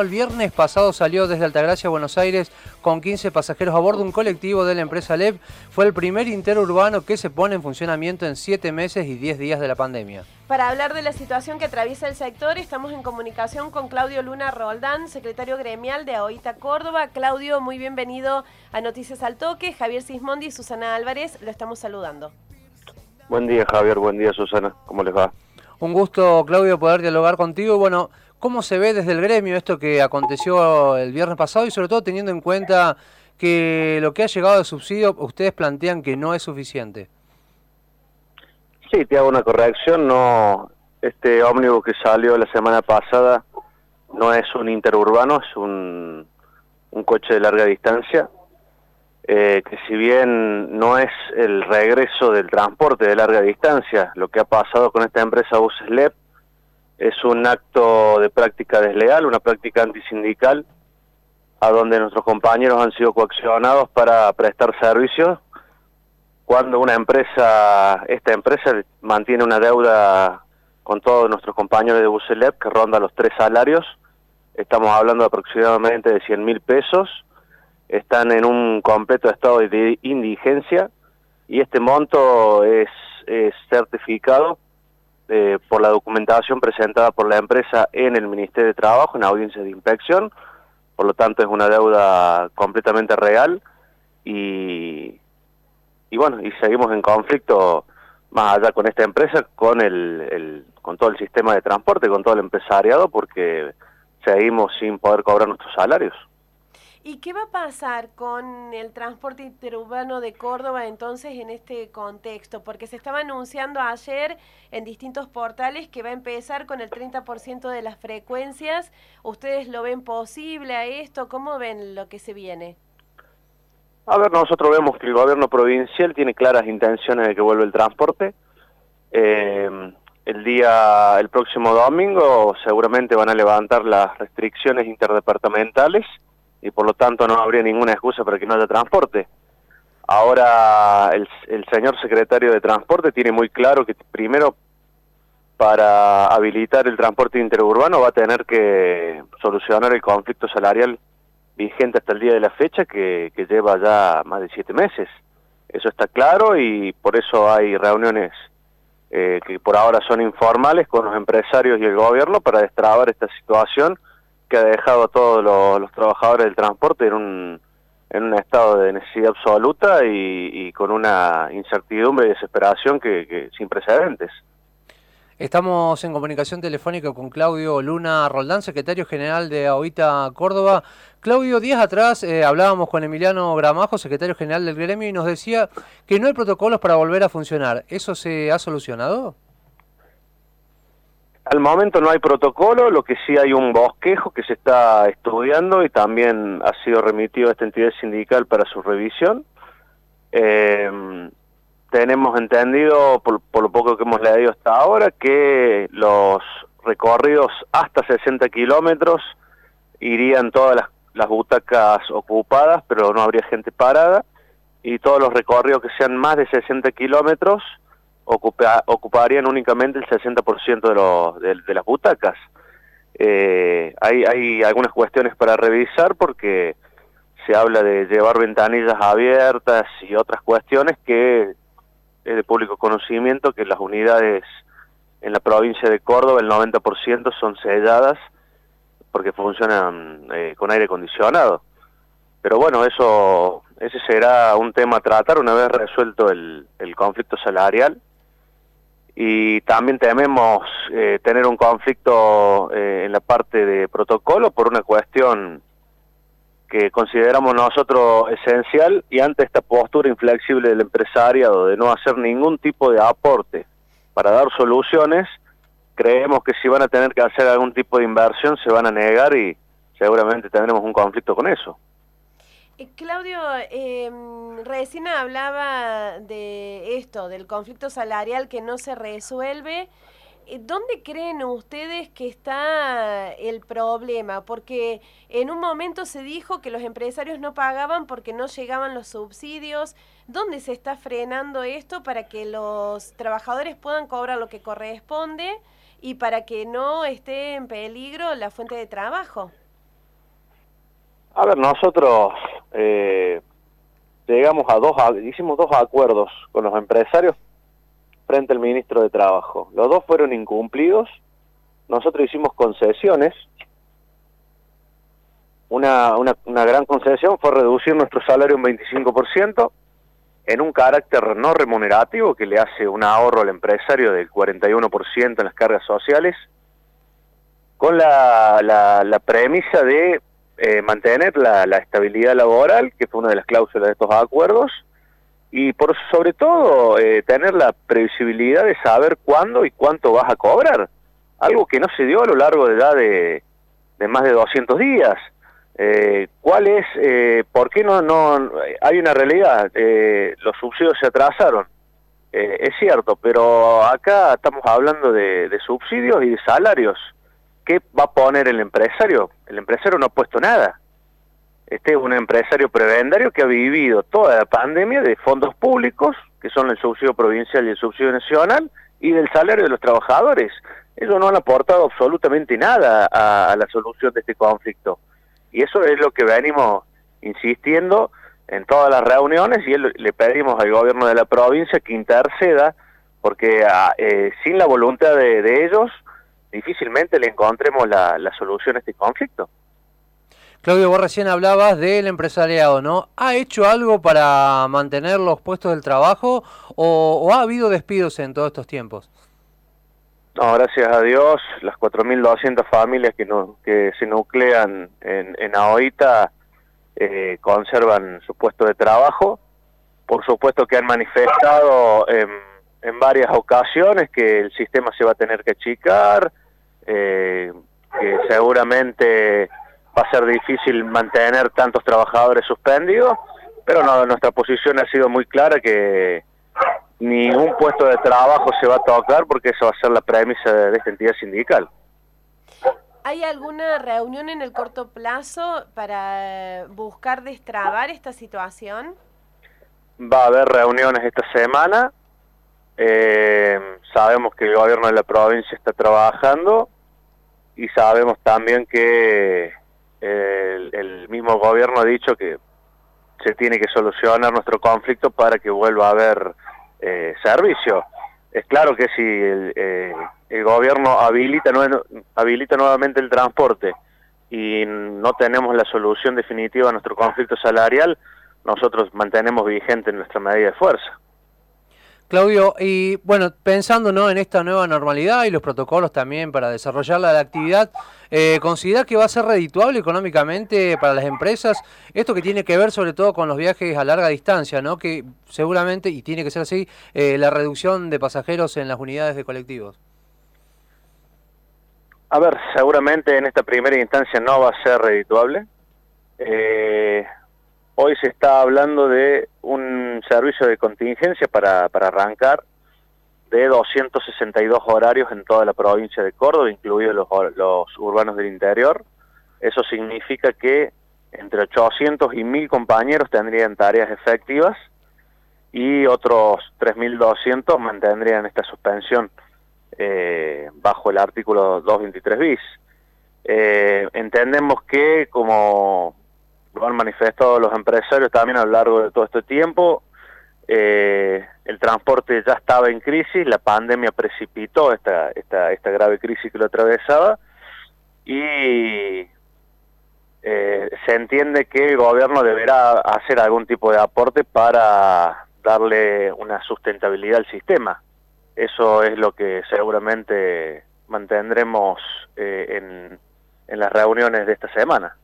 El viernes pasado salió desde Altagracia, Buenos Aires, con 15 pasajeros a bordo un colectivo de la empresa LEV. Fue el primer interurbano que se pone en funcionamiento en 7 meses y 10 días de la pandemia. Para hablar de la situación que atraviesa el sector, estamos en comunicación con Claudio Luna Roldán, secretario gremial de AOITA Córdoba. Claudio, muy bienvenido a Noticias al Toque. Javier Sismondi y Susana Álvarez, lo estamos saludando. Buen día, Javier. Buen día, Susana. ¿Cómo les va? Un gusto, Claudio, poder dialogar contigo. Bueno, ¿Cómo se ve desde el gremio esto que aconteció el viernes pasado y sobre todo teniendo en cuenta que lo que ha llegado de subsidio ustedes plantean que no es suficiente? Sí, te hago una corrección, no este ómnibus que salió la semana pasada no es un interurbano, es un, un coche de larga distancia, eh, que si bien no es el regreso del transporte de larga distancia, lo que ha pasado con esta empresa Buses es un acto de práctica desleal, una práctica antisindical, a donde nuestros compañeros han sido coaccionados para prestar servicios, cuando una empresa, esta empresa mantiene una deuda con todos nuestros compañeros de Buselep que ronda los tres salarios, estamos hablando aproximadamente de 100 mil pesos, están en un completo estado de indigencia y este monto es certificado eh, por la documentación presentada por la empresa en el Ministerio de Trabajo, en audiencia de inspección, por lo tanto es una deuda completamente real y, y bueno, y seguimos en conflicto más allá con esta empresa, con el, con todo el sistema de transporte, con todo el empresariado, porque seguimos sin poder cobrar nuestros salarios. ¿Y qué va a pasar con el transporte interurbano de Córdoba entonces en este contexto? Porque se estaba anunciando ayer en distintos portales que va a empezar con el 30% de las frecuencias. ¿Ustedes lo ven posible a esto? ¿Cómo ven lo que se viene? A ver, nosotros vemos que el gobierno provincial tiene claras intenciones de que vuelva el transporte. Eh, el día, el próximo domingo seguramente van a levantar las restricciones interdepartamentales y por lo tanto no habría ninguna excusa para que no haya transporte. Ahora el, señor secretario de Transporte tiene muy claro que primero para habilitar el transporte interurbano va a tener que solucionar el conflicto salarial vigente hasta el día de la fecha que, lleva ya más de siete meses. Eso está claro y por eso hay reuniones eh, que por ahora son informales con los empresarios y el gobierno para destrabar esta situación que ha dejado a todos los, trabajadores del transporte en un, en un estado de necesidad absoluta y, con una incertidumbre y desesperación que, sin precedentes. Estamos en comunicación telefónica con Claudio Luna Roldán, secretario general de AOITA Córdoba. Claudio, días atrás eh, hablábamos con Emiliano Gramajo, secretario general del gremio, y nos decía que no hay protocolos para volver a funcionar. ¿Eso se ha solucionado? Al momento no hay protocolo, lo que sí hay un bosquejo que se está estudiando y también ha sido remitido a esta entidad sindical para su revisión. Eh, tenemos entendido, por, lo poco que hemos leído hasta ahora, que los recorridos hasta 60 kilómetros irían todas las butacas ocupadas, pero no habría gente parada, y todos los recorridos que sean más de 60 kilómetros ocuparían únicamente el 60% de, de, las butacas. Eh, hay, hay algunas cuestiones para revisar porque se habla de llevar ventanillas abiertas y otras cuestiones que es de público conocimiento que las unidades en la provincia de Córdoba el 90% son selladas porque funcionan eh, con aire acondicionado. Pero bueno, eso ese será un tema a tratar una vez resuelto el, el conflicto salarial y también tememos eh, tener un conflicto eh, en la parte de protocolo por una cuestión que consideramos nosotros esencial y ante esta postura inflexible del empresariado de no hacer ningún tipo de aporte para dar soluciones, creemos que si van a tener que hacer algún tipo de inversión se van a negar y seguramente tendremos un conflicto con eso. Eh, Claudio, eh, recién hablaba de esto, del conflicto salarial que no se resuelve. Eh, ¿Dónde creen ustedes que está el problema? Porque en un momento se dijo que los empresarios no pagaban porque no llegaban los subsidios. ¿Dónde se está frenando esto para que los trabajadores puedan cobrar lo que corresponde y para que no esté en peligro la fuente de trabajo? A ver, nosotros eh, llegamos a dos, hicimos dos acuerdos con los empresarios frente al ministro de Trabajo. Los dos fueron incumplidos. Nosotros hicimos concesiones. Una, una, gran concesión fue reducir nuestro salario un 25% en un carácter no remunerativo que le hace un ahorro al empresario del 41% en las cargas sociales, con la, la premisa de eh, mantener la, estabilidad laboral, que fue una de las cláusulas de estos acuerdos, y por sobre todo eh, tener la previsibilidad de saber cuándo y cuánto vas a cobrar, algo que no se dio a lo largo de edad de, más de 200 días. Eh, ¿Cuál es, eh, por qué no, no, hay una realidad, los subsidios se atrasaron, es cierto, pero acá estamos hablando de subsidios y de salarios, ¿qué va a poner el empresario? El empresario no ha puesto nada. Este es un empresario prebendario que ha vivido toda la pandemia de fondos públicos, que son el subsidio provincial y el subsidio nacional, y del salario de los trabajadores. Ellos no han aportado absolutamente nada a, la solución de este conflicto. Y eso es lo que venimos insistiendo en todas las reuniones y le pedimos al gobierno de la provincia que interceda, porque ah, eh, sin la voluntad de ellos difícilmente le encontremos la, solución a este conflicto. Claudio, vos recién hablabas del empresariado, ¿no? ¿Ha hecho algo para mantener los puestos del trabajo o, ha habido despidos en todos estos tiempos? No, gracias a Dios, las 4.200 familias que, no, que se nuclean en, en AOITA eh, conservan su puesto de trabajo. Por supuesto que han manifestado en, en varias ocasiones que el sistema se va a tener que achicar, seguramente va a ser difícil mantener tantos trabajadores suspendidos, pero no, nuestra posición ha sido muy clara que ningún puesto de trabajo se va a tocar porque eso va a ser la premisa de, esta entidad sindical. ¿Hay alguna reunión en el corto plazo para buscar destrabar esta situación? Va a haber reuniones esta semana. Eh, sabemos que el gobierno de la provincia está trabajando y sabemos también que el, mismo gobierno ha dicho que se tiene que solucionar nuestro conflicto para que vuelva a haber eh, servicio. Es claro que si el, eh, gobierno habilita, habilita nuevamente el transporte y no tenemos la solución definitiva a nuestro conflicto salarial, nosotros mantenemos vigente nuestra medida de fuerza. Claudio, y bueno, pensando ¿no? en esta nueva normalidad y los protocolos también para desarrollar la actividad, eh, ¿considera que va a ser redituable económicamente para las empresas esto que tiene que ver sobre todo con los viajes a larga distancia, ¿no? que seguramente, y tiene que ser así, eh, la reducción de pasajeros en las unidades de colectivos? A ver, seguramente en esta primera instancia no va a ser redituable. Eh, Hoy se está hablando de servicio de contingencia para, para arrancar de 262 horarios en toda la provincia de Córdoba, incluidos los, los urbanos del interior. Eso significa que entre 800 y 1000 compañeros tendrían tareas efectivas y otros 3.200 mantendrían esta suspensión eh, bajo el artículo 223 bis. Eh, entendemos que como lo han manifestado los empresarios también a lo largo de todo este tiempo. Eh, el transporte ya estaba en crisis, la pandemia precipitó esta, esta, esta grave crisis que lo atravesaba y eh, se entiende que el gobierno deberá hacer algún tipo de aporte para darle una sustentabilidad al sistema. Eso es lo que seguramente mantendremos eh, en, en las reuniones de esta semana.